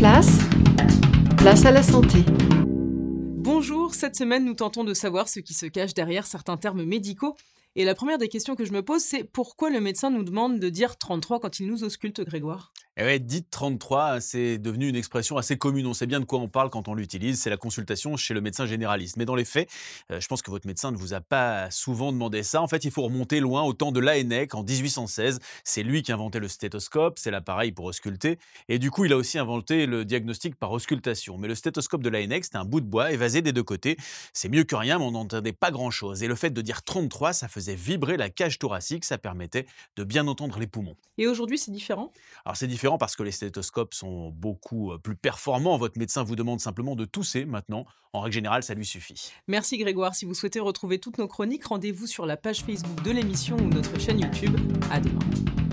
place, place à la santé. Bonjour, cette semaine nous tentons de savoir ce qui se cache derrière certains termes médicaux. Et la première des questions que je me pose, c'est pourquoi le médecin nous demande de dire 33 quand il nous ausculte, Grégoire? Et eh ouais, dites 33, c'est devenu une expression assez commune. On sait bien de quoi on parle quand on l'utilise. C'est la consultation chez le médecin généraliste. Mais dans les faits, euh, je pense que votre médecin ne vous a pas souvent demandé ça. En fait, il faut remonter loin au temps de Laennec en 1816. C'est lui qui a inventé le stéthoscope. C'est l'appareil pour ausculter. Et du coup, il a aussi inventé le diagnostic par auscultation. Mais le stéthoscope de Laennec, c'était un bout de bois évasé des deux côtés. C'est mieux que rien, mais on n'entendait pas grand-chose. Et le fait de dire 33, ça faisait vibrer la cage thoracique. Ça permettait de bien entendre les poumons. Et aujourd'hui, c'est différent? Alors, c'est parce que les stéthoscopes sont beaucoup plus performants. Votre médecin vous demande simplement de tousser maintenant. En règle générale, ça lui suffit. Merci Grégoire. Si vous souhaitez retrouver toutes nos chroniques, rendez-vous sur la page Facebook de l'émission ou notre chaîne YouTube. À demain.